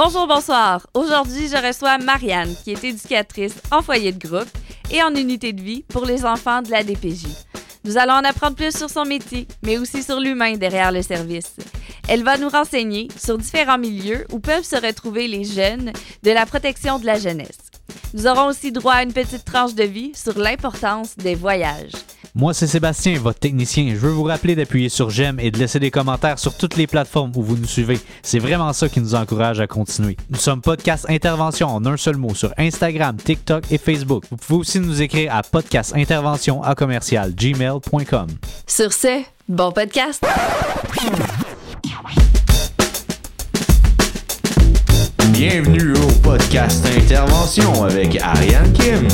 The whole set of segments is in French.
Bonjour, bonsoir. Aujourd'hui, je reçois Marianne, qui est éducatrice en foyer de groupe et en unité de vie pour les enfants de la DPJ. Nous allons en apprendre plus sur son métier, mais aussi sur l'humain derrière le service. Elle va nous renseigner sur différents milieux où peuvent se retrouver les jeunes de la protection de la jeunesse. Nous aurons aussi droit à une petite tranche de vie sur l'importance des voyages. Moi, c'est Sébastien, votre technicien. Je veux vous rappeler d'appuyer sur j'aime et de laisser des commentaires sur toutes les plateformes où vous nous suivez. C'est vraiment ça qui nous encourage à continuer. Nous sommes Podcast Intervention en un seul mot sur Instagram, TikTok et Facebook. Vous pouvez aussi nous écrire à podcastintervention à commercial gmail.com. Sur ce, bon podcast! Bienvenue au podcast Intervention avec Ariane Kim.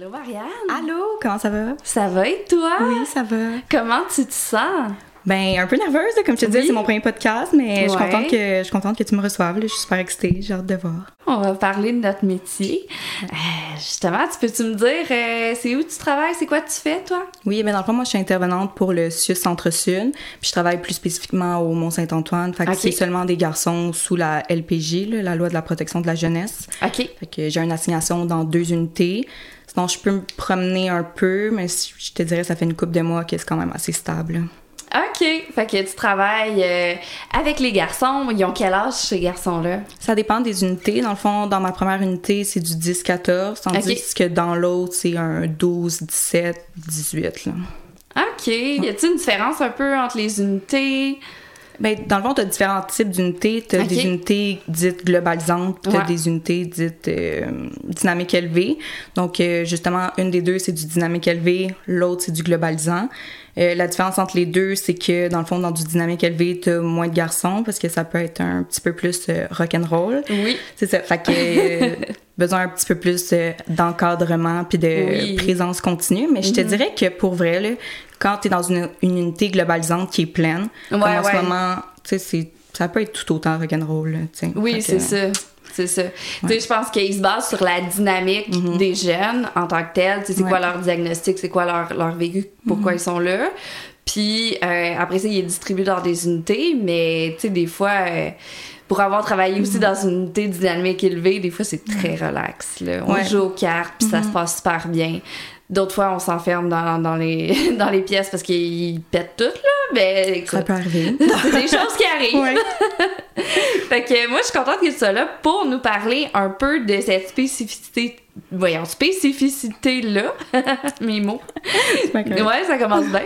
Allô, Marianne? Allô, comment ça va? Ça va et toi? Oui, ça va. Comment tu te sens? Ben, un peu nerveuse, comme je te disais, Oui. c'est mon premier podcast, mais je, suis contente que, je suis contente que tu me reçoives. là. Je suis super excitée, j'ai hâte de voir. On va parler de notre métier. Euh, justement, tu peux-tu me dire, euh, c'est où tu travailles? C'est quoi tu fais, toi? Oui, ben dans le fond, moi, je suis intervenante pour le CIUS Centre-Sud, puis je travaille plus spécifiquement au Mont-Saint-Antoine. Fait que c'est seulement des garçons sous la LPJ, là, la loi de la protection de la jeunesse. OK. Fait que j'ai une assignation dans deux unités. Je peux me promener un peu, mais je te dirais, ça fait une couple de mois que c'est quand même assez stable. OK. Fait que tu travailles euh, avec les garçons. Ils ont quel âge, ces garçons-là? Ça dépend des unités. Dans le fond, dans ma première unité, c'est du 10-14, tandis que dans l'autre, c'est un 12-17, 18. Là. OK. Y a-t-il une différence un peu entre les unités? Ben, dans le fond, tu as différents types d'unités. Tu as des unités dites globalisantes, tu as Ouais. des unités dites euh, dynamiques élevées. Donc, euh, justement, une des deux, c'est du dynamique élevé, l'autre, c'est du globalisant. Euh, la différence entre les deux, c'est que, dans le fond, dans du dynamique élevé, tu as moins de garçons parce que ça peut être un petit peu plus euh, rock'n'roll. Oui. C'est ça. Fait que euh, besoin un petit peu plus d'encadrement puis de Oui. présence continue. Mais je te dirais que pour vrai, là, quand tu es dans une, une unité globalisante qui est pleine, comme en ouais. ce moment, tu sais, ça peut être tout autant rock'n'roll. Oui, c'est ça. C'est ça. Je pense qu'ils se basent sur la dynamique des jeunes en tant que tels. C'est quoi leur diagnostic, c'est quoi leur, leur vécu, pourquoi ils sont là. Puis euh, après ça, il est distribué dans des unités, mais tu sais, des fois, euh, pour avoir travaillé aussi dans une unité dynamique élevée, des fois, c'est très relax. Là. On Ouais. Joue aux cartes, puis ça se passe super bien. D'autres fois, on s'enferme dans, dans, les, dans les pièces parce qu'ils pètent tout, là. Mais Ça écoute, peut arriver. c'est des choses qui arrivent. Ouais. Fait que moi, je suis contente que tu sois là pour nous parler un peu de cette spécificité. Voyons, spécificité-là. Mes mots. Ouais, ça commence bien.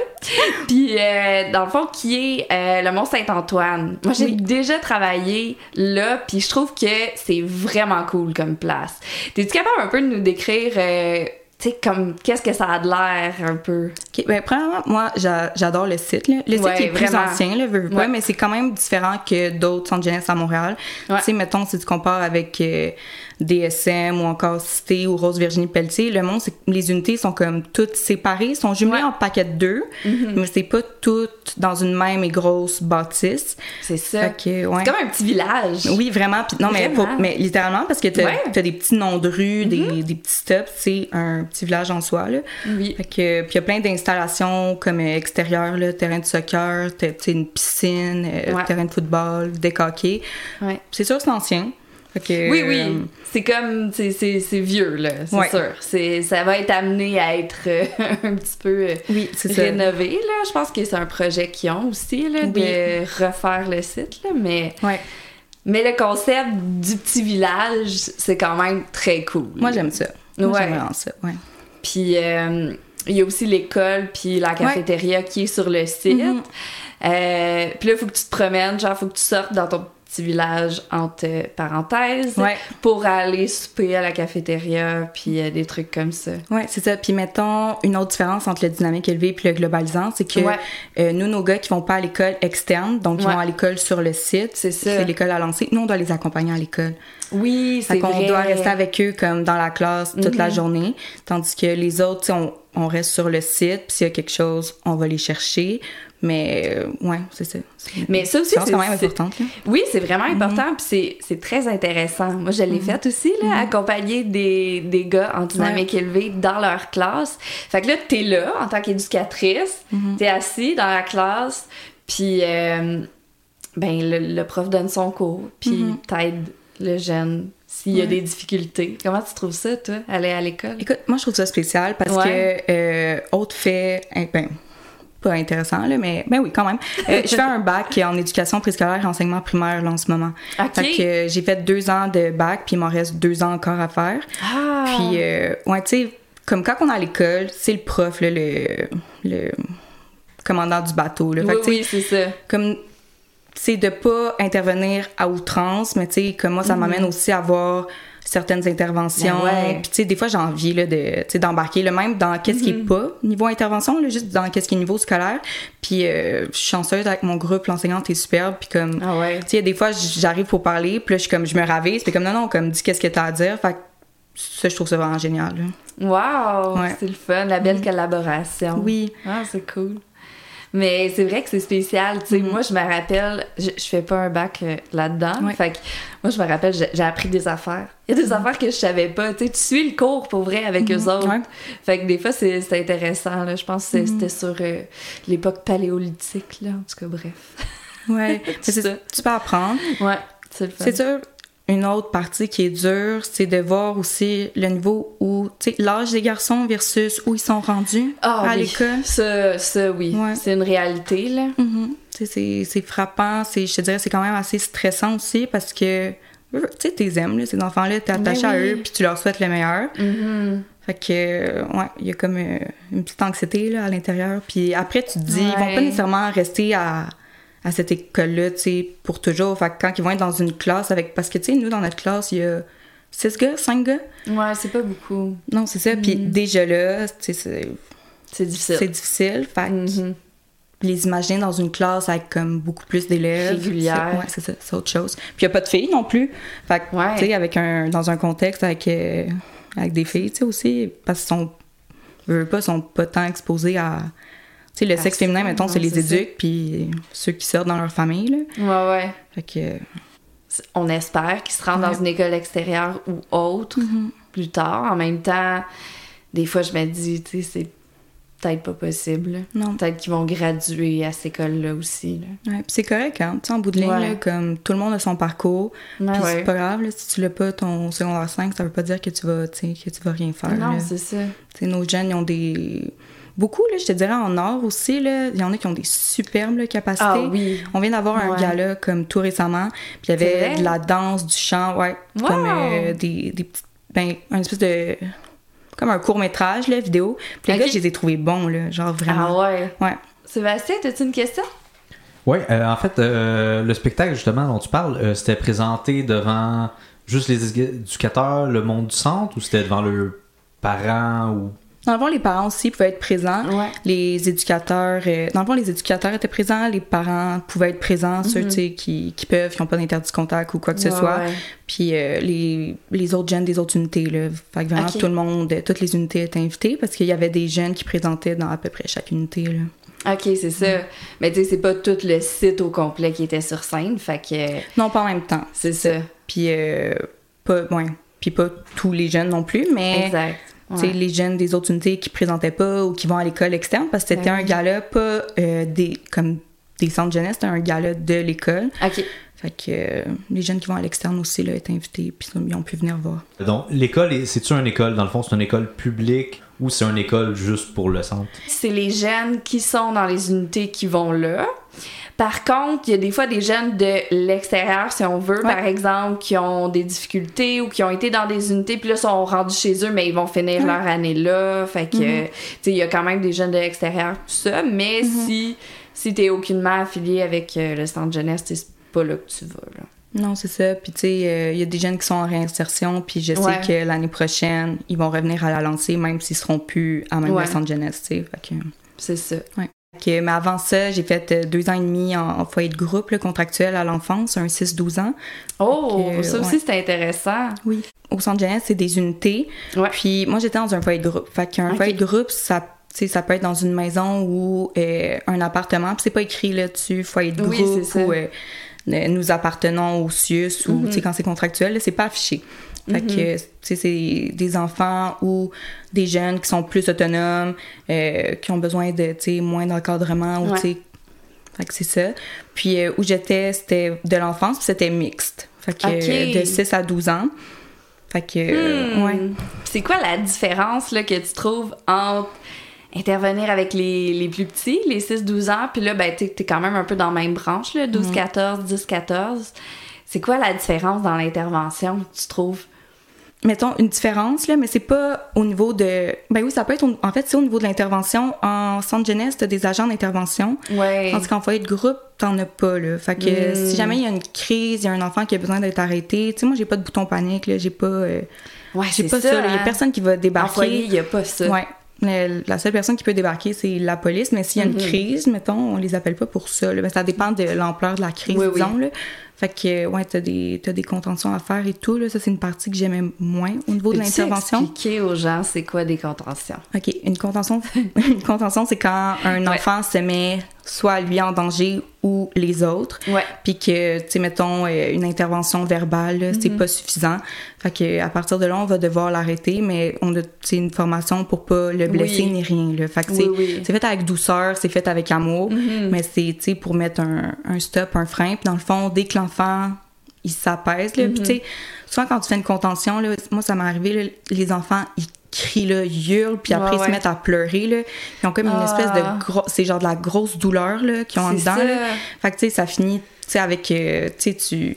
Puis, euh, dans le fond, qui est euh, le Mont-Saint-Antoine. Moi, j'ai Oui. déjà travaillé là, puis je trouve que c'est vraiment cool comme place. T'es-tu capable un peu de nous décrire, euh, tu sais, comme, qu'est-ce que ça a de l'air un peu? Ok, ben, premièrement, moi, j'a- j'adore le site. là. Le site Ouais, est plus vraiment. ancien, là, veux, veux pas, Ouais. mais c'est quand même différent que d'autres centres jeunesse à Montréal. Ouais. Tu sais, mettons, si tu compares avec euh, DSM ou encore Cité ou Rose Virginie Pelletier, le monde, c'est que les unités sont comme toutes séparées, sont jumelées Ouais. Mm-hmm. en paquets de deux, mais c'est pas toutes dans une même et grosse bâtisse. C'est ça. Ouais. C'est comme un petit village. Oui, vraiment. Non, mais, littéralement, parce que t'as Ouais. Mm-hmm. as des petits noms de rues, des, des petits stops, c'est un petit village en soi. Là. Oui. Fait que, puis il y a plein d'installations comme euh, extérieures, là, terrain de soccer, une piscine, euh, Ouais. terrain de football, des hockey. Ouais. C'est sûr, c'est ancien. Oui, oui. euh, C'est comme, c'est- vieux, là, c'est Ouais. sûr. Ça va être amené à être euh, un petit peu euh, oui, c'est ça. rénové, là. Je pense que c'est un projet qu'ils ont aussi, là, Oui. de refaire le site, là. Mais, Ouais. mais le concept du petit village, c'est quand même très cool. Moi, j'aime ça. Moi, Ouais. vraiment ça. Ouais. Puis euh, il y a aussi l'école puis la cafétéria qui est sur le site. Mhm. Euh, puis là, il faut que tu te promènes, genre, faut que tu sortes dans ton petit village entre parenthèses Ouais. pour aller souper à la cafétéria puis euh, des trucs comme ça. Ouais, c'est ça. Puis mettons, une autre différence entre le dynamique élevé et le globalisant, c'est que Ouais. euh, nous, nos gars qui vont pas à l'école externe, donc Ouais. vont à l'école sur le site, C'est ça. c'est l'école à lancer, nous, on doit les accompagner à l'école. Oui, c'est vrai. doit rester avec eux comme dans la classe toute la Mhm. journée, tandis que les autres, on, on reste sur le site, puis s'il y a quelque chose, on va les chercher. Mais euh, ouais, c'est ça. Mais ça aussi, c'est quand même là. Oui, c'est vraiment Mhm. important, puis c'est- très intéressant. Moi, je l'ai fait aussi, là, accompagner des, des gars en dynamique élevée dans leur classe. Fait que là, t'es là en tant qu'éducatrice, Mhm. t'es assis dans la classe, puis euh, ben, le, le prof donne son cours, puis Mhm. t'aides le jeune s'il y a des difficultés. Comment tu trouves ça, toi, aller à l'école? Écoute, moi, je trouve ça spécial parce Ouais. que, euh, autre fait, hein, ben, pas intéressant, là, mais ben oui, quand même. Euh, je fais un bac en éducation préscolaire et enseignement primaire là, en ce moment. Fait que euh, j'ai fait deux ans de bac, puis il m'en reste deux ans encore à faire. Ah! Puis, euh, ouais, tu sais, comme quand on est à l'école, c'est le prof, là, le, le commandant du bateau. Là. oui, Fait oui, c'est ça. comme c'est de pas intervenir à outrance mais tu sais comme moi ça m'amène aussi à avoir certaines interventions Mhm. Ben ouais. puis tu sais des fois j'ai envie là de tu sais d'embarquer le même dans qu'est-ce qui Mhm. est pas niveau intervention là, juste dans qu'est-ce qui est niveau scolaire puis euh, je suis chanceuse avec mon groupe l'enseignante est superbe puis comme Ah ouais. tu sais, des fois, j'arrive pour parler, puis là, je suis comme, je me ravise, puis comme, non, non, comme, dis qu'est-ce que t'as à dire. Fait que ça, je trouve ça vraiment génial. là. Wow! Ouais. C'est le fun, la belle collaboration. Oui. Ah, c'est cool. Mais c'est vrai que c'est spécial. Tu sais, moi, je me rappelle, je, je fais pas un bac euh, là-dedans. Ouais. Fait que moi, je me rappelle, j'ai appris des affaires. Il y a des affaires que je savais pas. Tu sais, tu suis le cours pour vrai avec eux autres. Ouais. Fait que des fois, c'est intéressant. Là. Je pense que c'était sur euh, l'époque paléolithique. Là. En tout cas, bref. Ouais. Ça. tu peux apprendre. Ouais. C'est sûr, une autre partie qui est dure, c'est de voir aussi le niveau où, tu sais, l'âge des garçons versus où ils sont rendus Ah, à oui. l'école. Ça, ça, oui. Ouais. C'est une réalité, là. Mhm. Sais, c'est- frappant, je te dirais, c'est quand même assez stressant aussi parce que, tu sais, t'es aimes, là, ces enfants-là, t'es attaché Ben à oui. eux, puis tu leur souhaites le meilleur. Mhm. Fait que, euh, ouais, il y a comme euh, une petite anxiété là, à l'intérieur. Puis après, tu te dis, ils vont Ouais. pas nécessairement rester à, à cette école-là, tu sais, pour toujours. Fait que quand ils vont être dans une classe avec. Parce que, tu sais, nous, dans notre classe, il y a six gars, cinq gars. Ouais, c'est pas beaucoup. Non, c'est ça. Puis déjà là, tu sais, c'est C'est difficile. c'est difficile. Fait que Mhm. les imaginer dans une classe avec comme beaucoup plus d'élèves. Régulière. Ouais, c'est ça, c'est autre chose. Puis il y a pas de filles non plus. Fait que, Ouais. tu sais, avec un, dans un contexte avec, euh, avec des filles, tu sais, aussi, parce qu'ils sont, veulent pas, sont pas tant exposés à. Tu sais, le sexe féminin, mettons, c'est les éduques, puis ceux qui sortent dans leur famille, là. Ouais, ouais. Fait que. C'est- On espère qu'ils se rendent dans une école extérieure ou autre plus tard. En même temps, des fois, je me dis, tu sais, c'est peut-être pas possible. Non. Peut-être qu'ils vont graduer à cette école-là aussi. Là. Ouais, c'est correct, hein. Tu sais, en bout de ligne, Ouais. là, comme tout le monde a son parcours. Puis ouais. c'est pas grave, là, si tu l'as pas ton secondaire 5, ça veut pas dire que tu vas, tu sais, que tu vas rien faire. Non, c'est ça. Tu sais, nos jeunes, ils ont des. Beaucoup, là, je te dirais, en or aussi, là, il y en a qui ont des superbes là, capacités. Ah oui. On vient d'avoir un gala comme tout récemment, puis il y avait de la danse, du chant, ouais, Wow! comme euh, des, des petites, ben, un espèce de, comme un court métrage, là, vidéo. Puis les gars, je les ai trouvés bons, là, genre vraiment. Ah ouais. Ouais. Sébastien, as-tu une question? Oui, en fait, euh, le spectacle justement dont tu parles, euh, c'était présenté devant juste les éducateurs, le monde du centre, ou c'était devant leurs parents ou Dans le fond, les parents aussi pouvaient être présents. Ouais. Les éducateurs, euh, dans le fond, les éducateurs étaient présents, les parents pouvaient être présents, ceux tu sais, qui, qui peuvent, qui n'ont pas d'interdit de contact ou quoi que ce Mhm. Ouais, soit. ouais. Puis euh, les, les autres jeunes des autres unités, là. Fait que vraiment, tout le monde, toutes les unités étaient invitées parce qu'il y avait des jeunes qui présentaient dans à peu près chaque unité, là. Ok, c'est ça. Mais tu sais, c'est pas tout le site au complet qui était sur scène. Fait que Non, pas en même temps. c'est ça. Puis euh, pas, ouais, puis pas tous les jeunes non plus, mais Exact. Ouais. les jeunes des autres unités qui présentaient pas ou qui vont à l'école externe parce que c'était Ben un gala pas euh, des comme des centres jeunesse, c'était un gala de l'école. Ok. Fait que euh, les jeunes qui vont à l'externe aussi là étaient invités puis ils ont pu venir voir. Donc, l'école, est- c'est-tu une école, dans le fond, c'est une école publique ou c'est une école juste pour le centre? c'est les jeunes qui sont dans les unités qui vont là. Par contre, il y a des fois des jeunes de l'extérieur, si on veut, Ouais. par exemple, qui ont des difficultés ou qui ont été dans des unités, puis là, sont rendus chez eux, mais ils vont finir Ouais. leur année là. Fait que, Mhm. tu sais, il y a quand même des jeunes de l'extérieur, tout ça. Mais Mhm. si, si t'es aucunement affilié avec euh, le centre jeunesse, c'est pas là que tu vas, là. Non, c'est ça. Puis tu sais, euh, il y a des jeunes qui sont en réinsertion, puis je sais Ouais. que l'année prochaine, ils vont revenir à la lancée même s'ils seront plus à même Ouais. le centre jeunesse, tu sais. Que C'est ça. Mais avant ça, j'ai fait euh, deux ans et demi en, en foyer de groupe là, contractuel à l'enfance, un 6-12 ans. Oh, que, ça aussi, ouais. c'est intéressant. Oui. Au centre jeunesse, c'est des unités. Ouais. Puis moi, j'étais dans un foyer de groupe. Fait qu'un foyer de groupe, ça, ça peut être dans une maison ou euh, un appartement, puis c'est pas écrit là-dessus, foyer de Oui, groupe ça. ou euh, euh, nous appartenons au CIUS ou, tu sais, quand c'est contractuel, c'est pas affiché. Fait que, tu sais, c'est des enfants ou des jeunes qui sont plus autonomes, euh, qui ont besoin de, tu sais, moins d'encadrement ou, Ouais. tu sais, fait que c'est ça. Puis euh, où j'étais, c'était de l'enfance, puis c'était mixte. Fait que euh, de 6 à 12 ans. Fait que, euh, Hmm. ouais. C'est quoi la différence là, que tu trouves entre intervenir avec les, les plus petits, les 6-12 ans, puis là, ben, t'es es quand même un peu dans la même branche, là, 12-14, 10-14. C'est quoi la différence dans l'intervention, tu trouves? Mettons une différence là mais c'est pas au niveau de ben oui ça peut être au- en fait c'est au niveau de l'intervention en centre jeunesse t'as des agents d'intervention Ouais. tandis qu'en foyer de groupe t'en as pas là fait que Mm. si jamais il y a une crise il y a un enfant qui a besoin d'être arrêté tu sais moi j'ai pas de bouton panique là j'ai pas euh, Ouais, j'ai pas ça, il y a hein. personne qui va En débarquer foyer, il y a pas ça. ouais Le- la seule personne qui peut débarquer, c'est la police, mais s'il y a Mhm. une crise, mettons, on les appelle pas pour ça. là. Ben, ça dépend de l'ampleur de la crise, Oui, oui. disons. Là. Fait que, ouais, t'as des, t'as des contentions à faire et tout. Là. Ça, c'est une partie que j'aimais moins au niveau de l'intervention. expliquer aux gens c'est quoi des contentions? OK, une contention, une contention, c'est quand un Ouais. enfant se met soit lui en danger ou les autres. Puis que, tu sais, mettons, euh, une intervention verbale, là, Mhm. c'est pas suffisant. Fait que à partir de là, on va devoir l'arrêter, mais on a, une formation pour pas le blesser Oui. ni rien, là. Fait que Oui, c'est, oui. c'est fait avec douceur, c'est fait avec amour, Mhm. mais c'est, tu sais, pour mettre un, un stop, un frein. Puis dans le fond, dès que l'enfant, il s'apaise, tu sais, souvent quand tu fais une contention, là, moi, ça m'est arrivé, là, les enfants, ils crient, là, hurlent, puis après, Ouais, ils se mettent à pleurer, là. Ils ont comme une Ah. espèce de gros... C'est genre de la grosse douleur, là, qu'ils ont en dedans, ça. là. Fait que, tu sais, ça finit, tu sais, avec... euh, tu tu...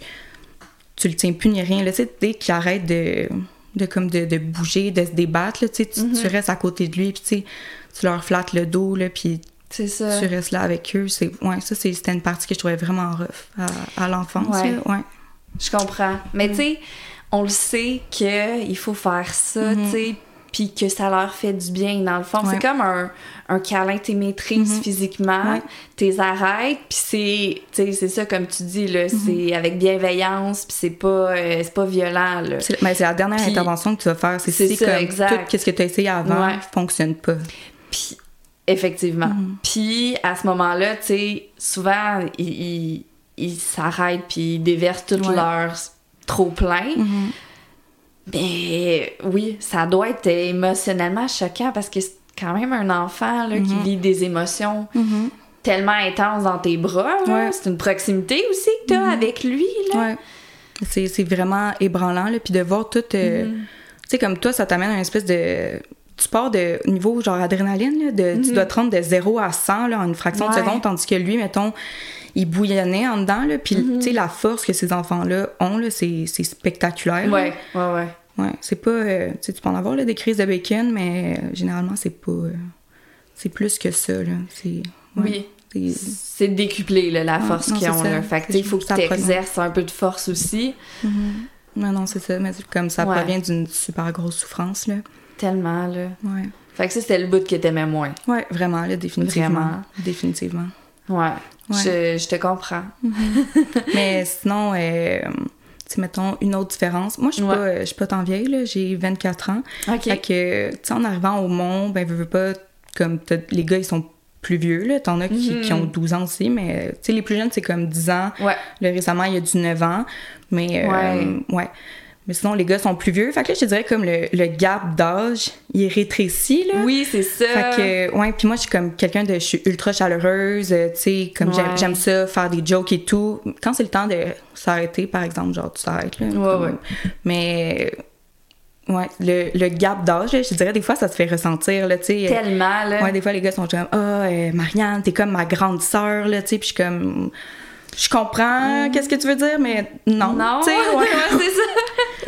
Tu le tiens plus ni rien, là. Tu sais, dès qu'il arrête de... De, comme de, de bouger, de se débattre, là, tu sais, tu, Mhm. tu restes à côté de lui, puis tu leur flattes le dos, là, puis ça. tu restes là avec eux. C'est, ouais, ça, c'était une partie que je trouvais vraiment rough à, à l'enfance, Ouais. ouais. Je comprends. Mais tu sais, on le sait qu'il faut faire ça, tu sais, puis que ça leur fait du bien, dans le fond. Ouais. C'est comme un, un câlin, t'es maîtrise physiquement, Ouais. t'es arrêtes, puis c'est, ça, comme tu dis, là, c'est avec bienveillance, puis c'est pas, euh, c'est pas violent, là. C'est, ben, la dernière intervention que tu vas faire. C'est, si ça, comme exact. tout ce que tu as essayé avant Ouais. fonctionne pas. Puis, effectivement. Mhm. Puis, à ce moment-là, tu sais, souvent, ils, ils, s'arrêtent, puis ils déversent tout leur trop-plein. Mhm. Mais oui, ça doit être émotionnellement choquant parce que c'est quand même un enfant là, qui Mhm. vit des émotions Mhm. tellement intenses dans tes bras. Ouais. C'est une proximité aussi que tu as avec lui. Là. Ouais. C'est, vraiment ébranlant, là. Puis de voir tout. euh, Mhm. Tu sais, comme toi, ça t'amène à une espèce de. Tu pars de niveau genre adrénaline, là, de, tu Mhm. dois te rendre de 0 à 100 là, en une fraction Ouais. de seconde, tandis que lui, mettons, il bouillonnait en dedans, là, puis Mhm. tu sais, la force que ces enfants-là ont, là, c'est, spectaculaire. Ouais, ouais, ouais. Ouais, c'est pas. euh, tu sais, tu peux en avoir là, des crises de bacon, mais euh, généralement, c'est pas. euh, c'est plus que ça, là. C'est. ouais, Oui. c'est- décuplé là, la force qu'ils ont. Là. Fait il faut que Ça tu exerces un peu de force aussi. Non, non, c'est ça. Mais comme ça provient d'une super grosse souffrance, là. Tellement. Là. Ouais. Fait que ça, c'était le bout que t'aimais moins. Ouais, vraiment, là, définitivement. Vraiment. Définitivement. Ouais. Ouais. Je, je te comprends. Mais sinon, euh, tu mettons, une autre différence. Moi, je suis Ouais. pas, je suis pas tant vieille, là. J'ai 24 ans. OK. Fait que, tu sais, en arrivant au monde, ben, veux, veux pas, comme, les gars, ils sont plus vieux, là. T'en as qui, qui ont 12 ans aussi, mais, tu sais, les plus jeunes, c'est comme 10 ans. Ouais. Là, récemment, il y a du 9 ans. Mais, euh, Ouais. ouais. Mais sinon, les gars sont plus vieux. Fait que là, je te dirais comme le, le gap d'âge, il est rétréci, là. Oui, c'est ça. Fait que, ouais, puis moi, je suis comme quelqu'un de. Je suis ultra chaleureuse, euh, tu sais, comme j'aime- Ouais. j'aime ça, faire des jokes et tout. Quand c'est le temps de s'arrêter, par exemple, genre, tu t'arrêtes, là. Ouais, comme- ouais. Mais, ouais, le, le gap d'âge, je dirais, des fois, ça se fait ressentir, là, tu sais. Tellement, là. Ouais, des fois, les gars sont comme, ah, euh, Marianne, t'es comme ma grande sœur, là, tu sais, puis je suis comme. Je comprends, qu'est-ce que tu veux dire, mais non. Mm. Non, tu sais, ouais. ouais, c'est ça.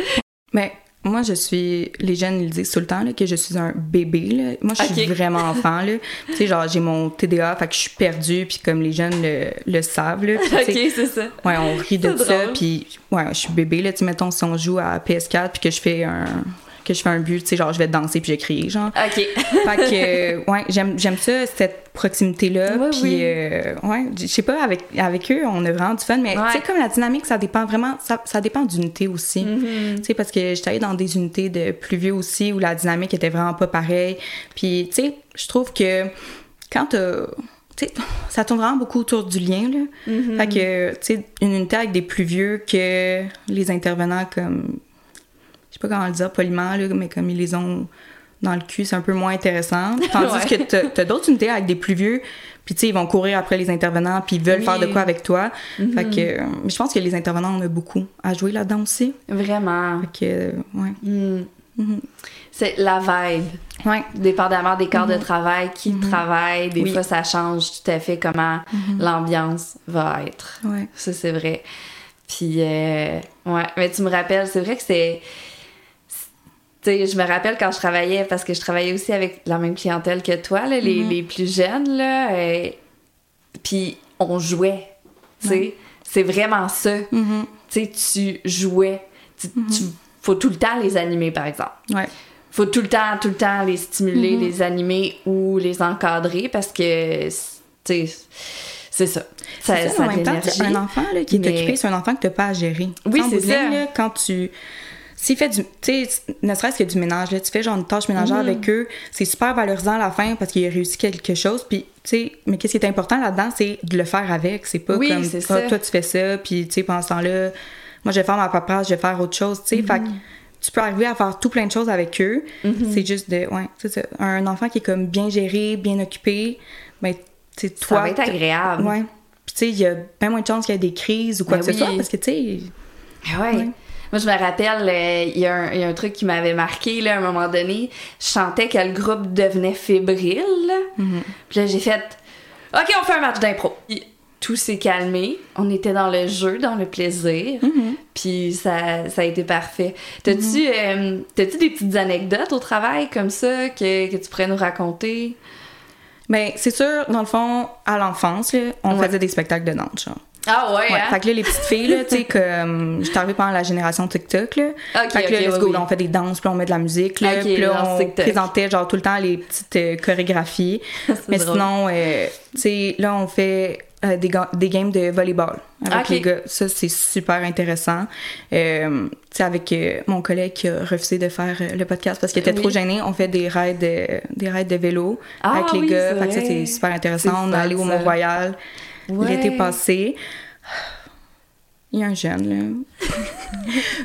Mais moi, je suis. Les jeunes, ils disent tout le temps là, que je suis un bébé. Là. Moi, je suis vraiment enfant. Là. Tu sais, genre, j'ai mon TDA, fait que je suis perdue, puis comme les jeunes le, le savent. Là, ok, c'est ça. Ouais, on rit de ça, puis ouais, je suis bébé. Là, tu mettons, si on joue à PS4, puis que je fais un. Que je fais un but, tu sais, genre, je vais danser puis je vais crier, genre. OK. fait que, euh, ouais, j'aime, j'aime ça, cette proximité-là. Oui, puis, oui. euh, ouais, je sais pas, avec, avec eux, on a vraiment du fun, mais Ouais. tu sais, comme la dynamique, ça dépend vraiment, ça, ça dépend d'unité aussi. Mm-hmm. Tu sais, parce que j'étais allée dans des unités de plus vieux aussi où la dynamique était vraiment pas pareille. Puis, tu sais, je trouve que quand t'as- tu sais, ça tourne vraiment beaucoup autour du lien, là. Mm-hmm. Fait que, tu sais, une unité avec des plus vieux que les intervenants comme sais pas comment le dire poliment, là, mais comme ils les ont dans le cul, c'est un peu moins intéressant. Tandis Ouais. que t'as- d'autres unités avec des plus vieux, puis tu sais, ils vont courir après les intervenants, puis ils veulent Oui. faire de quoi avec toi. Mm-hmm. Fait que euh, je pense que les intervenants, on a beaucoup à jouer là-dedans aussi. Vraiment. Fait que, euh, ouais. Mm. Mhm. C'est la vibe. Ouais. Dépendamment des corps de travail, qui travaille, des Oui. fois ça change tout à fait comment l'ambiance va être. Ouais. Ça, c'est vrai. Puis, euh, ouais, mais tu me rappelles, c'est vrai que c'est. Tu sais, je me rappelle quand je travaillais, parce que je travaillais aussi avec la même clientèle que toi, là, les, les plus jeunes, là. euh, puis, on jouait. Tu sais, c'est vraiment ça. Mhm. Tu sais, tu jouais. Tu, tu- faut tout le temps les animer, par exemple Ouais. faut tout le temps, tout le temps les stimuler, les animer ou les encadrer parce que, tu sais, c'est ça. Ça, C'est ça, ça en même temps, un enfant là, qui est Mais- occupé, c'est un enfant que t'as pas à gérer. Oui, c'est ça. là, quand tu. S'il fait du. Tu sais, ne serait-ce que du ménage, là, tu fais genre une tâche ménagère Mhm. avec eux, c'est super valorisant à la fin parce qu'il a réussi quelque chose. Puis, tu sais, mais qu'est-ce qui est important là-dedans, c'est de le faire avec. C'est pas Oui, comme. ça. toi, tu fais ça, puis, tu sais, pendant ce temps-là, moi, je vais faire ma paperasse, je vais faire autre chose, tu sais. Fait Mhm. que tu peux arriver à faire tout plein de choses avec eux. C'est juste de. Ouais, ça. Un enfant qui est comme bien géré, bien occupé, ben, tu sais, Ça toi. va être agréable. Ouais. Puis, tu sais, il y a bien moins de chances qu'il y ait des crises ou quoi Ben que ce soit parce que, tu sais. Ah ouais. Ouais. Moi, je me rappelle, euh, il y, a un- il y a un truc qui m'avait marqué, là, à un moment donné. Je sentais que le groupe devenait fébrile. Mhm. Puis là, j'ai fait OK, on fait un match d'impro. Puis Tout s'est calmé. On était dans le jeu, dans le plaisir. Mhm. Puis ça, ça a été parfait. T'as-tu euh, t'as-tu des petites anecdotes au travail comme ça que, que tu pourrais nous raconter? Ben, c'est sûr, dans le fond, à l'enfance, on Ouais. faisait des spectacles de danse, genre. Ah ouais, Ouais, hein? Fait que là, les petites filles, là, tu sais, comme. J'étais arrivée pendant la génération TikTok, là. Ok, fait que là, ok, let's oui, go, oui. là, on fait des danses, puis on met de la musique, là. Puis là, on TikTok. présentait, genre, tout le temps les petites euh, chorégraphies. Mais drôle. sinon, euh, tu sais, là, on fait euh, des, ga- des games de volleyball avec les gars. Ça, c'est super intéressant. Tu sais, avec mon collègue qui a refusé de faire le podcast parce qu'il était Oui. trop gêné, on fait des raids de, des raids de vélo Ah avec les gars. Fait que ça, c'est super intéressant. On est allé au. Mont-Royal Ouais. l'été passé. Il y a un jeune, là.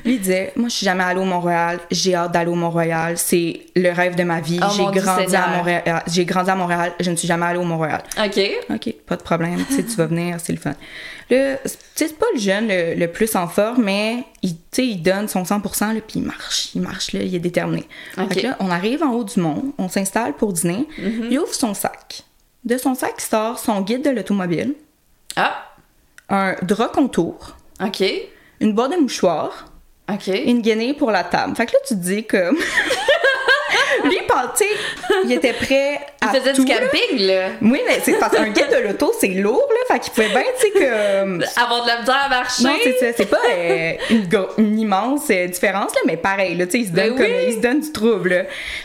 Lui il disait Moi, je suis jamais allé au Mont-Royal. J'ai hâte d'aller au Mont-Royal. C'est le rêve de ma vie. Oh, J'ai Dieu grandi, à. Montréal. J'ai grandi à Montréal. Je ne suis jamais allée au Mont-Royal. OK. OK, pas de problème. tu sais, tu vas venir, c'est le fun. Là, tu sais, c'est pas le jeune le, le plus en forme, mais il, tu sais, il donne son 100%, là, puis il marche. Il marche, là, il est déterminé. OK. Fait que là, on arrive en haut du mont, on s'installe pour dîner. Il ouvre son sac. De son sac, il sort son guide de l'automobile, Ah, un drap contour, OK. une boîte de mouchoirs, OK. et une guenille pour la table. Fait que là, tu te dis comme... Lui, tu sais, il était prêt Il à faisait tout, du camping, là. Oui, mais c'est parce qu'un guide de l'auto, c'est lourd, là. Fait qu'il pouvait bien, tu sais, que... Avoir de la misère à marcher. Non, c'est ça. C'est pas euh, une, une immense euh, différence, là, mais pareil, là, tu sais, ils se Ben donnent comme... Ils se donnent du trouble, là.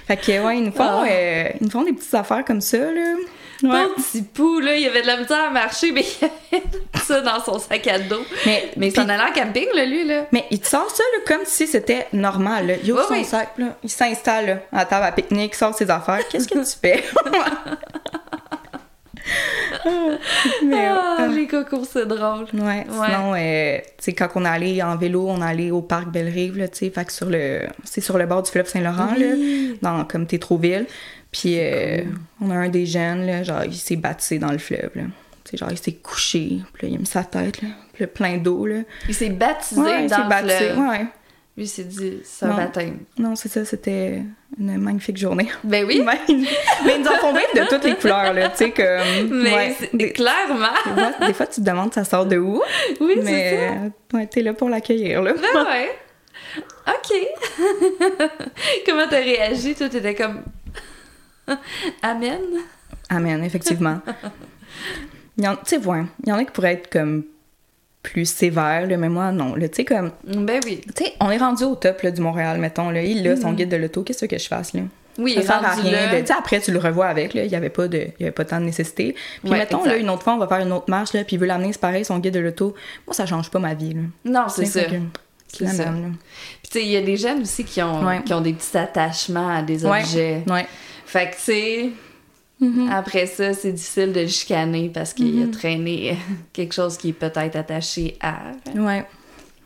Fait que, ouais, ils nous font, Ah. euh, ils nous font des petites affaires comme ça, là. Ouais. Petit pou, là, il avait de la misère à marcher, mais il avait ça dans son sac à dos. Mais, Mais il s'en allait en camping, là, lui, là. mais il te sort ça là, comme si c'était normal. Là. Il ouvre son oui. sac, là. il s'installe là, à la table à pique-nique, sort ses affaires. Qu'est-ce que tu fais? Mais, Ah, euh, les cocos, c'est drôle. Ouais, sinon, euh, tu sais, quand on est allé en vélo, on est allé au parc Belle-Rive, là, tu sais, fait que sur le... C'est sur le bord du fleuve Saint-Laurent, là, dans, comme Tétroville. Puis euh, on a un des jeunes, là, genre, il s'est battu dans le fleuve, là. Tu sais, genre, il s'est couché, puis là, il a mis sa tête, là, puis là, plein d'eau, là. Il s'est baptisé Ouais, il dans s'est le battu, fleuve. ouais. Lui, il s'est dit, c'est un Non. baptême. Non, c'est ça, c'était une magnifique journée. Ben oui, Mais, ils nous font vivre de toutes les couleurs, là, tu sais, comme... mais ouais, c'est- des, clairement. des fois, des fois, tu te demandes ça sort de où, Oui, c'est mais ça. ouais, t'es là pour l'accueillir, là. Ben ouais. OK. Comment t'as réagi? Toi, t'étais comme... Amen? Amen, effectivement. Il y en, tu sais, ouais, il y en a qui pourraient être comme plus sévère, là, mais moi, non. là, Tu sais, comme, Ben oui. tu sais, on est rendu au top là, du Montréal, mettons. Là. Il a son guide de l'auto. Qu'est-ce que je fasse, là? Oui, ça sert à rien. là. de- après, tu le revois avec. Là. Il n'y avait, pas de- il y avait pas tant de nécessité. Puis Ouais, mettons, exact. là, une autre fois, on va faire une autre marche, là, puis il veut l'amener, c'est pareil, son guide de l'auto. Moi, ça change pas ma vie. Là. Non, c'est ça. C'est la même, là. Puis tu sais, il y a des jeunes aussi qui ont, Ouais. qui ont des petits attachements à des Ouais. objets. Ouais. Fait que tu sais, Mhm. après ça, c'est difficile de le chicaner parce qu'il a traîné quelque chose qui est peut-être attaché à. Ouais.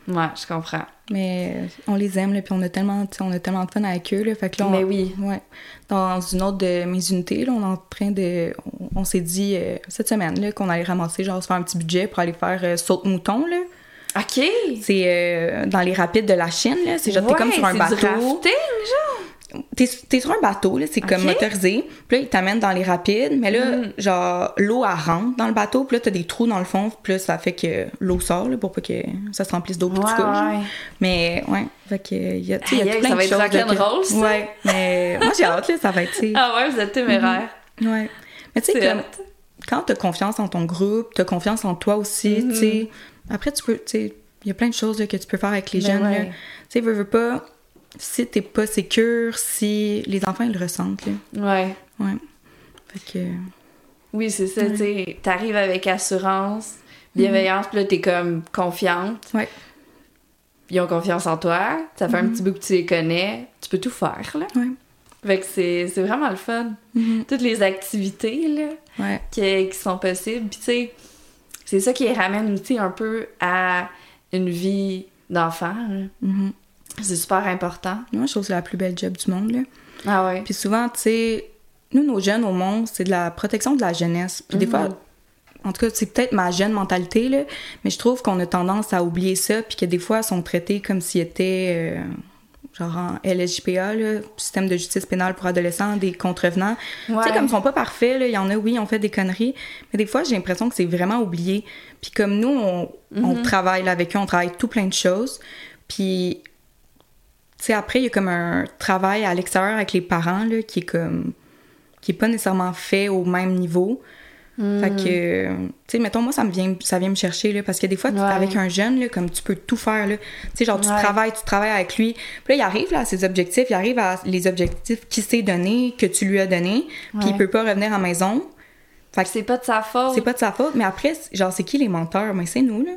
Ouais, je comprends. Mais on les aime, là, puis on a tellement, on a tellement de fun avec eux. Là, fait que là, on- Mais oui. Ouais. Dans une autre de mes unités, là, on est en train de. On, on s'est dit euh, cette semaine là, qu'on allait ramasser, genre, se faire un petit budget pour aller faire euh, saute-mouton. Là. OK! C'est euh, dans les rapides de la Chine. là. C'est genre, t'es comme sur un c'est bateau. Genre? T'es, sur un bateau, là, c'est comme motorisé. Puis là, ils t'amènent dans les rapides. Mais là, Mhm. genre, l'eau, elle rentre dans le bateau. Puis là, t'as des trous dans le fond. Puis là, ça fait que l'eau sort, là, pour pas que ça se remplisse d'eau. puis Ouais, tu ouais. Mais, ouais. Fait que, y a, tu sais, il y a plein ça de va être là, que- rock'n'roll, ça? Ouais. Mais moi, j'ai hâte, là, ça va être. Ah ouais, vous êtes téméraire. Ouais. Mais tu sais, comme, quand t'as confiance en ton groupe, t'as confiance en toi aussi, Mhm. tu sais. Après, tu peux, tu sais, il y a plein de choses là, que tu peux faire avec les Ben jeunes, là. ouais. Tu sais, veux, veux pas, si t'es pas sécure, si les enfants, ils le ressentent, là. Ouais. Ouais. Fait que... Oui, c'est ça, Ouais. tu sais. T'arrives avec assurance, bienveillance, puis là, t'es comme confiante. Ouais. Ils ont confiance en toi. Ça fait un Mhm. petit bout que tu les connais. Tu peux tout faire, là. Ouais. Fait que c'est vraiment le fun. Mhm. Toutes les activités, là, Ouais. qui, qui sont possibles. Puis, tu sais, c'est ça qui les ramène aussi un peu à une vie d'enfant. là. C'est super important. Moi, je trouve que c'est la plus belle job du monde, là. Ah ouais. Puis souvent, tu sais, nous, nos jeunes au monde, c'est de la protection de la jeunesse. Puis des fois, en tout cas, c'est peut-être ma jeune mentalité, là, mais je trouve qu'on a tendance à oublier ça, puis que des fois, ils sont traités comme s'ils étaient, euh, genre en LSJPA, là, système de justice pénale pour adolescents, des contrevenants. Tu sais, comme ils sont pas parfaits, il y en a, oui, on fait des conneries, mais des fois, j'ai l'impression que c'est vraiment oublié. Puis comme nous, on, on Mhm. travaille là avec eux, on travaille tout plein de choses, puis sais, après, il y a comme un travail à l'extérieur avec les parents, là, qui est comme. qui est pas nécessairement fait au même niveau. Hmm. Fait que, tu sais, mettons, moi, ça me vient, ça vient me chercher, là, parce que des fois, tu- Ouais. avec un jeune, là, comme tu peux tout faire, là. Tu sais, genre, tu Ouais. travailles, tu travailles avec lui. Puis là, il arrive, là, à ses objectifs, il arrive à les objectifs qu'il s'est donnés, que tu lui as donnés, puis il peut pas revenir à la maison. Fait que C'est pas de sa faute. c'est pas de sa faute, mais après, genre, c'est qui les menteurs? Mais c'est nous, là.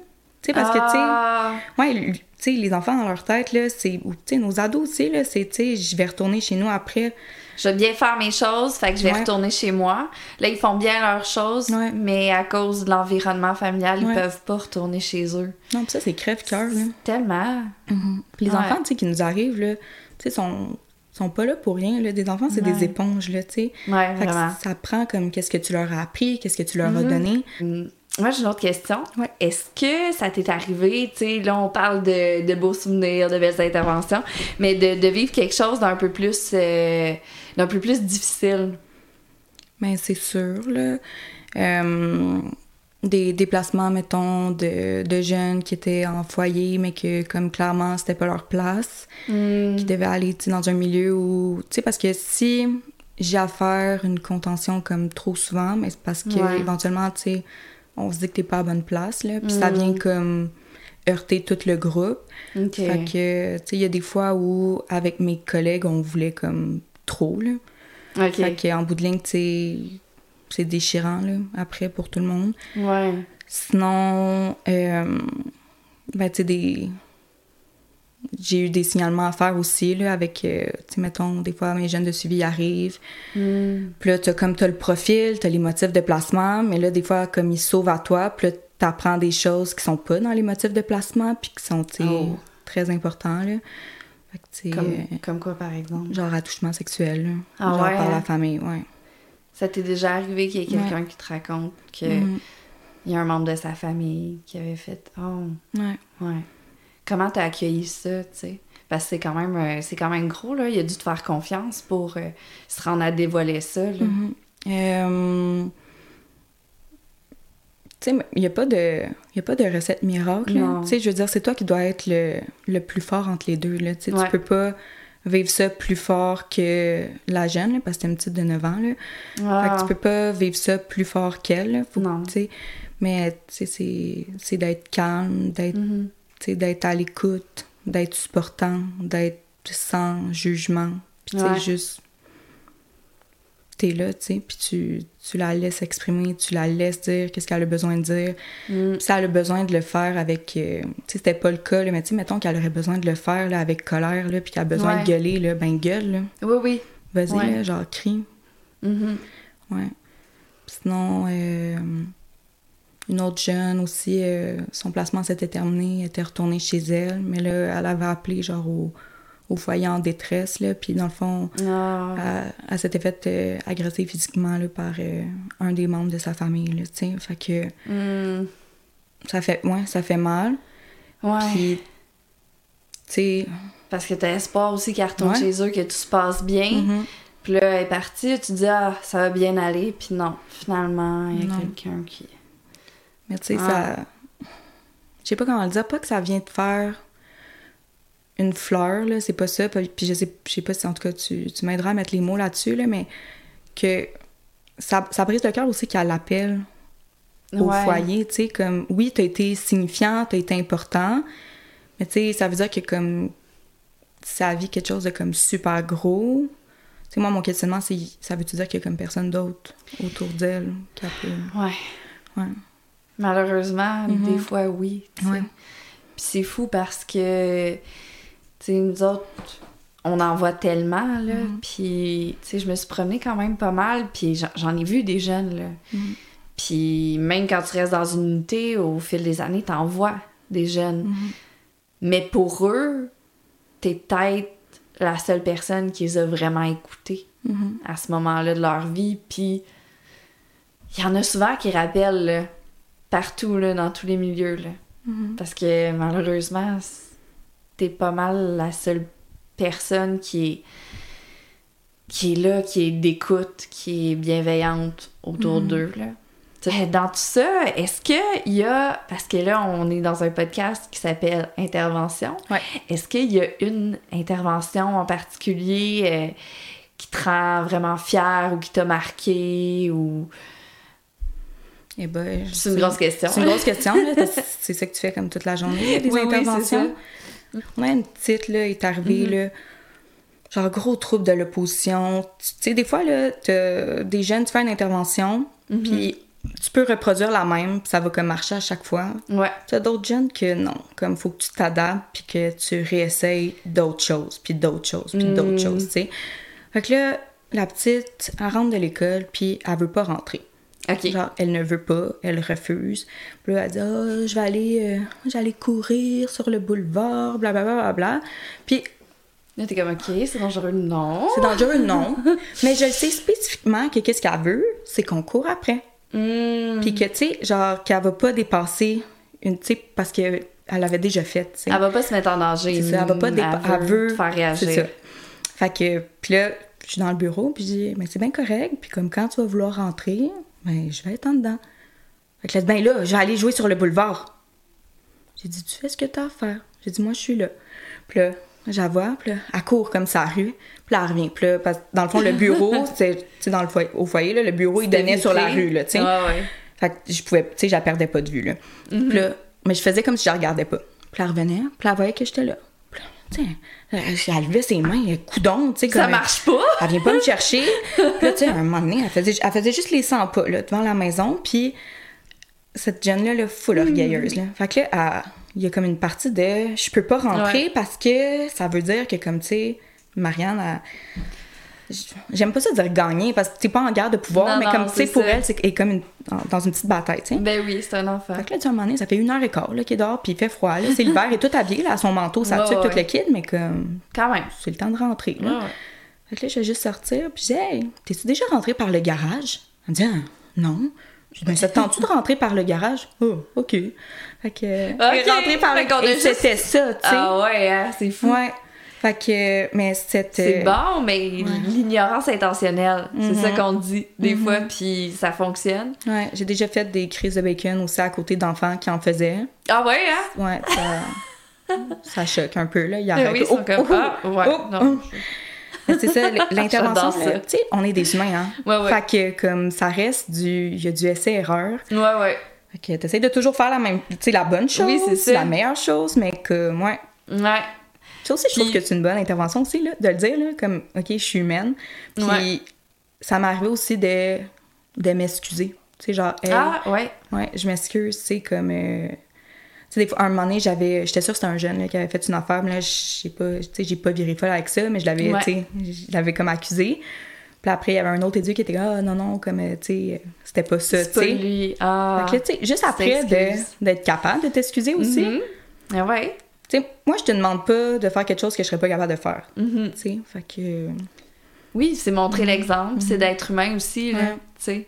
Tu sais, parce que, tu sais, Ah. Ouais, les enfants dans leur tête, là, c'est. ou, Tu sais, nos ados aussi, là, c'est, tu sais, je vais retourner chez nous après. je vais bien faire mes choses, fait que je vais Ouais. retourner chez moi. Là, ils font bien leurs choses, Ouais. mais à cause de l'environnement familial, ils Ouais. peuvent pas retourner chez eux. Non, pis ça, c'est crève-cœur, là. Tellement. Puis les enfants, tu sais, qui nous arrivent, là, tu sais, sont, sont pas là pour rien, là. Des enfants, c'est Ouais. des éponges, là, tu sais. Ouais, ça prend comme qu'est-ce que tu leur as appris, qu'est-ce que tu leur as Mhm. donné. Moi, j'ai une autre question. Ouais. Est-ce que ça t'est arrivé, tu sais, là, on parle de, de beaux souvenirs, de belles interventions, mais de, de vivre quelque chose d'un peu plus, euh, d'un peu plus difficile? Mais c'est sûr, là. Euh, des déplacements, mettons, de, de jeunes qui étaient en foyer, mais que, comme clairement, c'était pas leur place. Hum, qui devait aller tu sais, dans un milieu où. Tu sais, parce que si j'ai à faire une contention comme trop souvent, mais c'est parce que Ouais. éventuellement, tu sais, on se dit que t'es pas à bonne place, là. Puis ça Mm. vient comme heurter tout le groupe. Fait que, tu sais, il y a des fois où, avec mes collègues, on voulait comme trop, là. OK. Fait qu'en bout de ligne, tu sais, c'est déchirant, là, après, pour tout le monde. Ouais. Sinon, euh, ben, tu sais, des. J'ai eu des signalements à faire aussi, là, avec, euh, tu sais, mettons, des fois, mes jeunes de suivi arrivent. Hum, Puis là, t'as comme, t'as le profil, t'as les motifs de placement, mais là, des fois, comme ils sauvent à toi, puis là, t'apprends des choses qui sont pas dans les motifs de placement, puis qui sont, tu sais, Oh. très importants, là. Fait que, Comme, euh, comme quoi, par exemple? genre attouchement sexuel, là. Ah genre ouais, par la hein? famille, ouais. Ça t'est déjà arrivé qu'il y ait quelqu'un qui te raconte qu'il Mhm. y a un membre de sa famille qui avait fait « Oh, Ouais. ouais. » Comment t'as accueilli ça, tu sais? Parce que c'est quand même euh, c'est quand même gros, là. Il a dû te faire confiance pour euh, se rendre à dévoiler ça, là. Mhm. Euh, Tu sais, il n'y a, pas de- y a pas de recette miracle. Tu sais, je veux dire, c'est toi qui dois être le, le plus fort entre les deux. Là. Ouais. Tu peux pas vivre ça plus fort que la jeune, là, parce que t'es une petite de 9 ans. Là. Fait Ah. que tu peux pas vivre ça plus fort qu'elle. Faut Non. Mais, tu sais, c'est- c'est d'être calme, d'être Mhm. sais, d'être à l'écoute, d'être supportant, d'être sans jugement. Puis, Ouais. juste. T'es là, tu sais, puis tu, tu la laisses exprimer, tu la laisses dire qu'est-ce qu'elle a besoin de dire. Mm. Puis, si elle a besoin de le faire avec. euh, tu sais, c'était pas le cas, là, mais tu sais, mettons qu'elle aurait besoin de le faire là, avec colère, là, puis qu'elle a besoin Ouais. de gueuler, là, ben gueule, là. Oui, oui. Vas-y, Ouais. genre, crie. Mhm. Ouais. Puis Sinon, euh, une autre jeune aussi, euh, son placement s'était terminé, elle était retournée chez elle, mais là, elle avait appelé genre au, au foyer en détresse, là, puis dans le fond, Ah. elle, elle s'était faite euh, agresser physiquement là, par euh, un des membres de sa famille, là, tu sais, fait que Mm. ça fait, ouais, ça fait mal, Ouais. puis, tu sais, Parce que t'as espoir aussi qu'elle retourne Ouais. chez eux, que tout se passe bien. mhm, Puis là, elle est partie, tu te dis, ah, ça va bien aller. Puis non, finalement, il y a quelqu'un qui. Mais tu sais, Ah. ça, je sais pas comment le dire, pas que ça vient de faire une fleur, là, c'est pas ça. Puis je sais, je sais pas si en tout cas tu, tu m'aideras à mettre les mots là-dessus, là, mais que ça, ça brise le cœur aussi qu'elle l'appelle au Ouais. foyer, tu sais, comme oui, t'as été signifiant, t'as été important, mais tu sais, ça veut dire que comme ça vit quelque chose de comme super gros. Tu sais, moi, mon questionnement, c'est ça veut-tu dire qu'il y a comme personne d'autre autour d'elle qui peut. Ouais. Ouais. Malheureusement, des fois, oui. Ouais. Puis c'est fou parce que, tu sais, nous autres, on en voit tellement, là. Mhm. Puis, tu sais, je me suis promenée quand même pas mal, puis j'en- ai vu des jeunes, là. Mhm. Puis même quand tu restes dans une unité, au fil des années, t'en vois des jeunes. Mais pour eux, t'es peut-être la seule personne qui les a vraiment écoutés à ce moment-là de leur vie. Puis il y en a souvent qui rappellent là, partout, là, dans tous les milieux. Là. Mhm. Parce que malheureusement, t'es pas mal la seule personne qui est qui est là, qui est d'écoute, qui est bienveillante autour Mhm. d'eux. Dans tout ça, est-ce qu'il y a, parce que là, on est dans un podcast qui s'appelle Intervention, Ouais. est-ce qu'il y a une intervention en particulier euh, qui te rend vraiment fier ou qui t'a marqué ou... Eh ben, C'est une grosse question. C'est une grosse question, c'est ça que tu fais comme toute la journée, des Oui, oui, interventions. On a une petite, là, est arrivée, Mhm. là, genre gros trouble de l'opposition. Tu sais, des fois, là, t'as des jeunes, tu fais une intervention, Mhm. puis tu peux reproduire la même, puis ça va comme marcher à chaque fois. Ouais. T'as d'autres jeunes que non, comme faut que tu t'adaptes, puis que tu réessayes d'autres choses, puis d'autres choses, puis d'autres Mm. choses, tu sais. Fait que là, la petite, elle rentre de l'école, puis elle veut pas rentrer. Genre, elle ne veut pas, elle refuse. Puis là, elle dit Ah, je vais aller, euh, aller courir sur le boulevard, blablabla. Bla, bla, bla. Puis Là, t'es comme, OK, c'est dangereux. Non. c'est dangereux, non. Mais je le sais spécifiquement que qu'est-ce qu'elle veut, c'est qu'on court après. Hmm. Puis que, tu sais, genre, qu'elle va pas dépasser une, tu sais, parce qu'elle avait déjà fait, tu sais. Elle va pas se mettre en danger. C'est ça, elle va pas dépa- elle veut, faire réagir. C'est ça. Fait que, puis là, je suis dans le bureau, puis je dis, mais c'est bien correct, puis comme quand tu vas vouloir rentrer, ben, je vais être en dedans. Fait que là, ben là, je vais aller jouer sur le boulevard. J'ai dit, tu fais ce que t'as à faire. J'ai dit, moi, je suis là. Puis là, vois, puis là, elle court comme ça rue, puis là, elle revient. Puis là, parce que dans le fond, le bureau, c'est, tu sais, dans le foyer, au foyer, là, le bureau, il donnait sur la rue, là, tu sais. Ouais, ouais. Fait que je pouvais, tu sais, je la perdais pas de vue, là. Mhm. Puis là, mais je faisais comme si je la regardais pas. Puis elle revenait, puis elle voyait que j'étais là. Elle levait ses mains, elle coudon, tu sais. Ça marche pas. Elle vient pas me chercher. Puis là, tu sais, à un moment donné, elle faisait, elle faisait juste les 100 pas, là, devant la maison, puis cette jeune-là, là, full orgueilleuse, là. Fait que là, il y a comme une partie de... Je peux pas rentrer Ouais. parce que ça veut dire que, comme, tu sais, Marianne, elle- J'aime pas ça dire gagner parce que t'es pas en guerre de pouvoir, Non, mais comme tu sais, pour ça. elle, c'est comme une- dans une petite bataille, tu sais. Ben oui, c'est un enfant. Fait que là, tu un moment donné, ça fait une heure et quart là, qu'il est dehors, puis il fait froid. Là, c'est l'hiver, il est tout habillé, là, son manteau, ça Ouais, tue tout le kid, mais comme, Quand même. c'est le temps de rentrer. Là. Ouais. Fait que là, je vais juste sortir, puis dis, hey, t'es-tu déjà rentré par le garage? Elle me dit, ah, non. Ben, ça te tente-tu de rentrer par le garage? Oh, OK. Fait que, est rentrée par le Et juste- c'était ça, tu sais. Ah ouais, hein, c'est fou. Ouais. Fait que, mais cette. C'est bon, mais l'ignorance intentionnelle, c'est Mhm. ça qu'on dit des Mhm. fois, puis ça fonctionne. Ouais, j'ai déjà fait des crises de bacon aussi à côté d'enfants qui en faisaient. Ah ouais, hein? Ouais, ça, ça choque un peu, là. Il Ah arrête. oui, ils sont Oh, comme oh, ah, ouais, oh, non. oh. C'est ça, l'intervention, tu sais, on est des humains, hein. Ouais, ouais. Fait que, comme, ça reste du... Il y a du essai-erreur. Ouais, ouais. Fait que t'essayes de toujours faire la même, tu sais, la bonne chose, Oui, c'est ça. la meilleure chose, mais que, ouais. Ouais. Ça aussi, je trouve Puis- que c'est une bonne intervention aussi, là, de le dire, là, comme, OK, je suis humaine. Puis Ouais. ça m'est arrivé aussi de, de m'excuser. Tu sais, genre, Ah, ouais. ouais, je m'excuse, c'est comme... euh, Tu sais, des fois, un moment donné, j'avais... J'étais sûre que c'était un jeune là, qui avait fait une affaire, mais là, j'ai pas, tu sais, j'ai pas viré folle avec ça, mais je l'avais, Ouais. tu sais, je l'avais comme accusé. Puis après, il y avait un autre éduc qui était ah, non, non, comme, euh, tu sais, c'était pas ça, tu sais. lui. Ah. Fait que là, tu sais, juste après d'être capable de t'excuser aussi, Mhm. Ah ouais. Sais, moi, je te demande pas de faire quelque chose que je serais pas capable de faire, Mhm. tu sais. Fait que... Oui, c'est montrer l'exemple, c'est d'être humain aussi, là, Ouais. tu sais.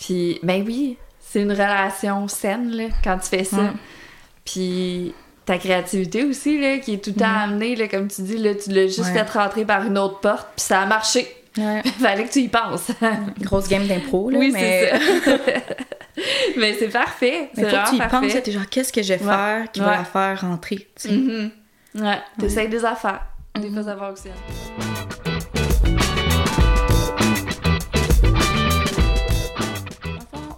Puis, ben oui, c'est une relation saine, là, quand tu fais ça. Ouais. Puis, ta créativité aussi, là, qui est tout le temps amenée, là, comme tu dis, là, tu l'as juste Ouais. fait rentrer par une autre porte, puis ça a marché. Ouais. Fallait que tu y penses. Grosse game d'impro, là, oui, mais... c'est ça. mais c'est parfait. Mais que tu y vraiment penses, parfait. t'es genre, qu'est-ce que je vais Ouais. faire qui Ouais. va la faire rentrer, tu sais? Mhm. Ouais, t'essayes des affaires. Des fois, ça fonctionne.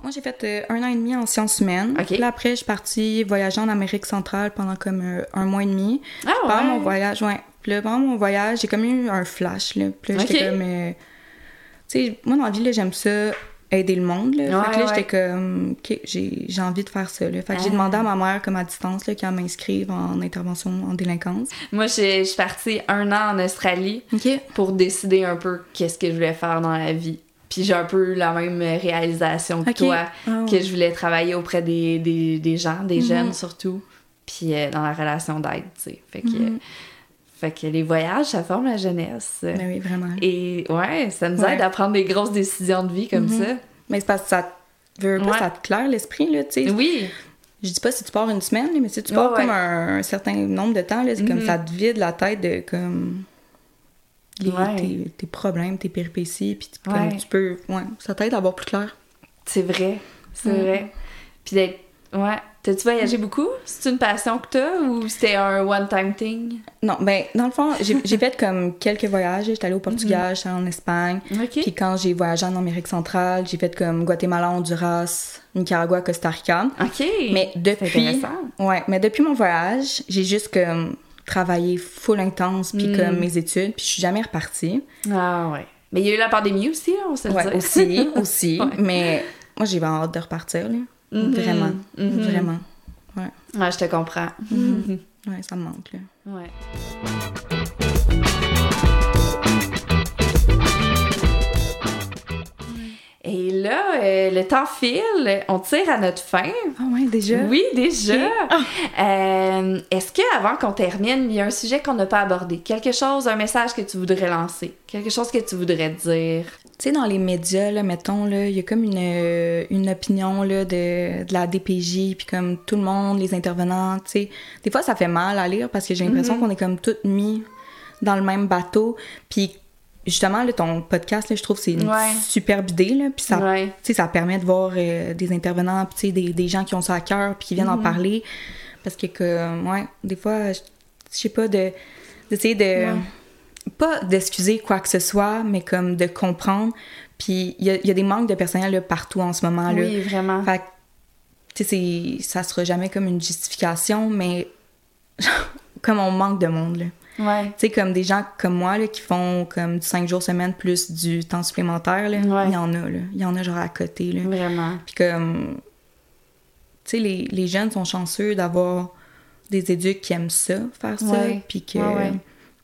Moi, j'ai fait euh, un an et demi en sciences humaines. Ok. Puis là, après, je suis partie voyager en Amérique centrale pendant comme euh, un mois et demi. Ah Pendant ouais? mon voyage, ouais. Puis là, pendant mon voyage, j'ai comme eu un flash, là. Puis là, j'étais comme... euh, Tu sais, moi, dans la vie, là, j'aime ça aider le monde, là. Ouais, fait que là, ouais. j'étais comme... OK, j'ai j'ai envie de faire ça, là. Fait que j'ai Ah. demandé à ma mère, comme à distance, là, qu'elle m'inscrive en intervention en délinquance. Moi, je suis partie un an en Australie pour décider un peu qu'est-ce que je voulais faire dans la vie. Puis j'ai un peu la même réalisation que toi, Ah que je voulais travailler auprès des, des, des gens, des Mhm. jeunes surtout, puis euh, dans la relation d'aide, tu sais. Fait que, Mhm. Fait que les voyages, ça forme la jeunesse. Ben oui, vraiment. Et ouais, ça nous Ouais. aide à prendre des grosses décisions de vie comme Mhm. ça. Mais c'est parce que ça te veut pas, Ouais. ça te claire l'esprit, là, tu sais. Oui, Je dis pas si tu pars une semaine, mais si tu pars ouais. comme un, un certain nombre de temps, là, c'est comme Mhm. ça te vide la tête de comme les- tes, tes problèmes, tes péripéties, puis comme tu peux, ouais, ça t'aide à voir plus clair. c'est vrai, c'est Mhm. vrai. Puis d'être, ouais. T'as-tu voyagé beaucoup? C'est une passion que t'as ou c'était un one-time thing? Non, ben dans le fond, j'ai fait comme quelques voyages. J'étais allée au Portugal, j'étais allée en Espagne. Puis quand j'ai voyagé en Amérique centrale, j'ai fait comme Guatemala, Honduras, Nicaragua, Costa Rica. OK. Mais depuis, ouais, mais depuis mon voyage, j'ai juste comme travaillé full intense puis Mm. comme mes études, puis je suis jamais repartie. Ah ouais. Mais il y a eu la pandémie aussi, là, on se le Ouais, dit. aussi, aussi. Ouais. Mais moi, j'ai hâte de repartir, là. Mhm, Vraiment. mhm. Vraiment. Ouais, je te comprends. Ouais, ça me manque, là. Ouais. Et là, euh, le temps file, on tire à notre fin. Ah ouais, déjà? Oui, déjà. Ok. Euh, Est-ce qu'avant qu'on termine, il y a un sujet qu'on n'a pas abordé? Quelque chose, un message que tu voudrais lancer? Quelque chose que tu voudrais dire? Tu sais, dans les médias, là, mettons, là, il y a comme une, euh, une opinion, là, de, de la DPJ, puis comme tout le monde, les intervenants, tu sais. Des fois, ça fait mal à lire parce que j'ai l'impression qu'on est comme toutes mis dans le même bateau. Puis justement, là, ton podcast, là, je trouve que c'est une Ouais. superbe idée, là. Puis ça, Ouais. tu sais, ça permet de voir euh, des intervenants, puis des, des gens qui ont ça à cœur, puis qui viennent en parler. Parce que, que, ouais, des fois, je je sais pas, de d'essayer de... Pas d'excuser quoi que ce soit, mais comme de comprendre. Puis il y a, il y a des manques de personnel là, partout en ce moment. Là. Oui, vraiment. Fait que, tu sais, c'est- ça sera jamais comme une justification, mais comme on manque de monde, là. Ouais. Tu sais, comme des gens comme moi, là, qui font comme du 5 jours semaine plus du temps supplémentaire, là, Ouais. il y en a, là. Il y en a genre à côté, là. Vraiment. Puis comme, tu sais, les, les jeunes sont chanceux d'avoir des éducs qui aiment ça, faire ça, puis que, ouais.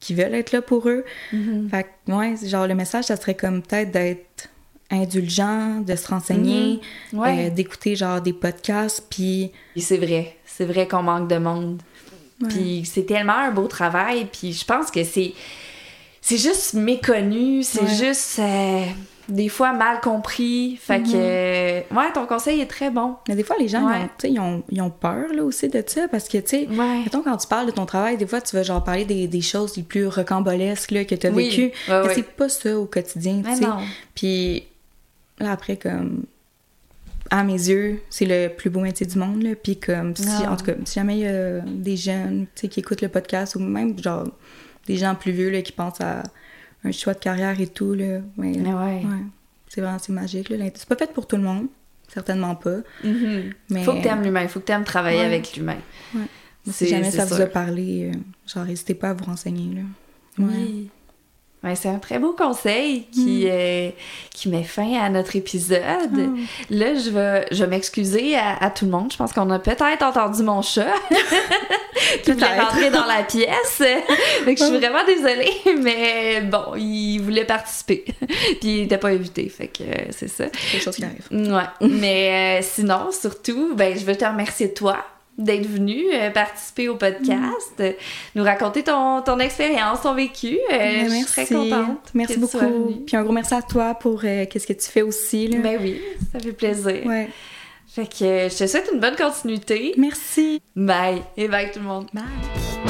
Qui veulent être là pour eux. Mhm. Fait que, ouais, genre, le message, ça serait comme peut-être d'être indulgent, de se renseigner, Mhm. Ouais. euh, d'écouter genre des podcasts, puis... C'est vrai. C'est vrai qu'on manque de monde. Puis c'est tellement un beau travail. Puis je pense que c'est. C'est juste méconnu. C'est Ouais. juste. euh, des fois mal compris. Fait que. euh, Ouais, ton conseil est très bon. Mais des fois, les gens, Ouais. ils, ont, tu sais, ils, ont, ils ont peur là, aussi de ça, parce que, tu sais, Ouais. mettons, quand tu parles de ton travail, des fois, tu vas genre parler des, des choses les plus rocambolesques là, que tu as Oui. vécues. Ouais, mais c'est pas ça au quotidien, tu sais. non. Puis là, après, comme, à mes yeux, c'est le plus beau métier du monde, là. Puis comme, si, en tout cas, si jamais il y a des jeunes, tu sais, qui écoutent le podcast, ou même, genre, des gens plus vieux, là, qui pensent à un choix de carrière et tout, là, Mais ouais. ouais. C'est vraiment, c'est magique, là. C'est pas fait pour tout le monde. certainement pas. Mhm. Mais Faut que t'aimes l'humain, faut que t'aimes travailler Ouais. avec l'humain. Ouais. si jamais ça vous a parlé, euh, genre, n'hésitez pas à vous renseigner. Là. Ouais. Oui. Ouais, c'est un très beau conseil qui, Mm. euh, qui met fin à notre épisode. Ah. Là, je vais, je m'excuser à, à tout le monde. Je pense qu'on a peut-être entendu mon chat qui voulait rentrer dans la pièce. Je suis vraiment désolée, mais bon, il voulait participer. Puis il n'était pas invité, fait que euh, c'est ça. Quelque chose qui arrive. Ouais. Mais euh, sinon, surtout, ben, je veux te remercier toi d'être venu euh, participer au podcast, euh, nous raconter ton, ton expérience, ton vécu. Euh, Ben, je suis très contente. Merci que tu sois beaucoup. venue. Puis un gros merci à toi pour qu'est-ce que tu fais aussi. Là. Ben oui, ça fait plaisir. Ouais. Fait que je te souhaite une bonne continuité. Merci. Bye. Et bye tout le monde. Bye.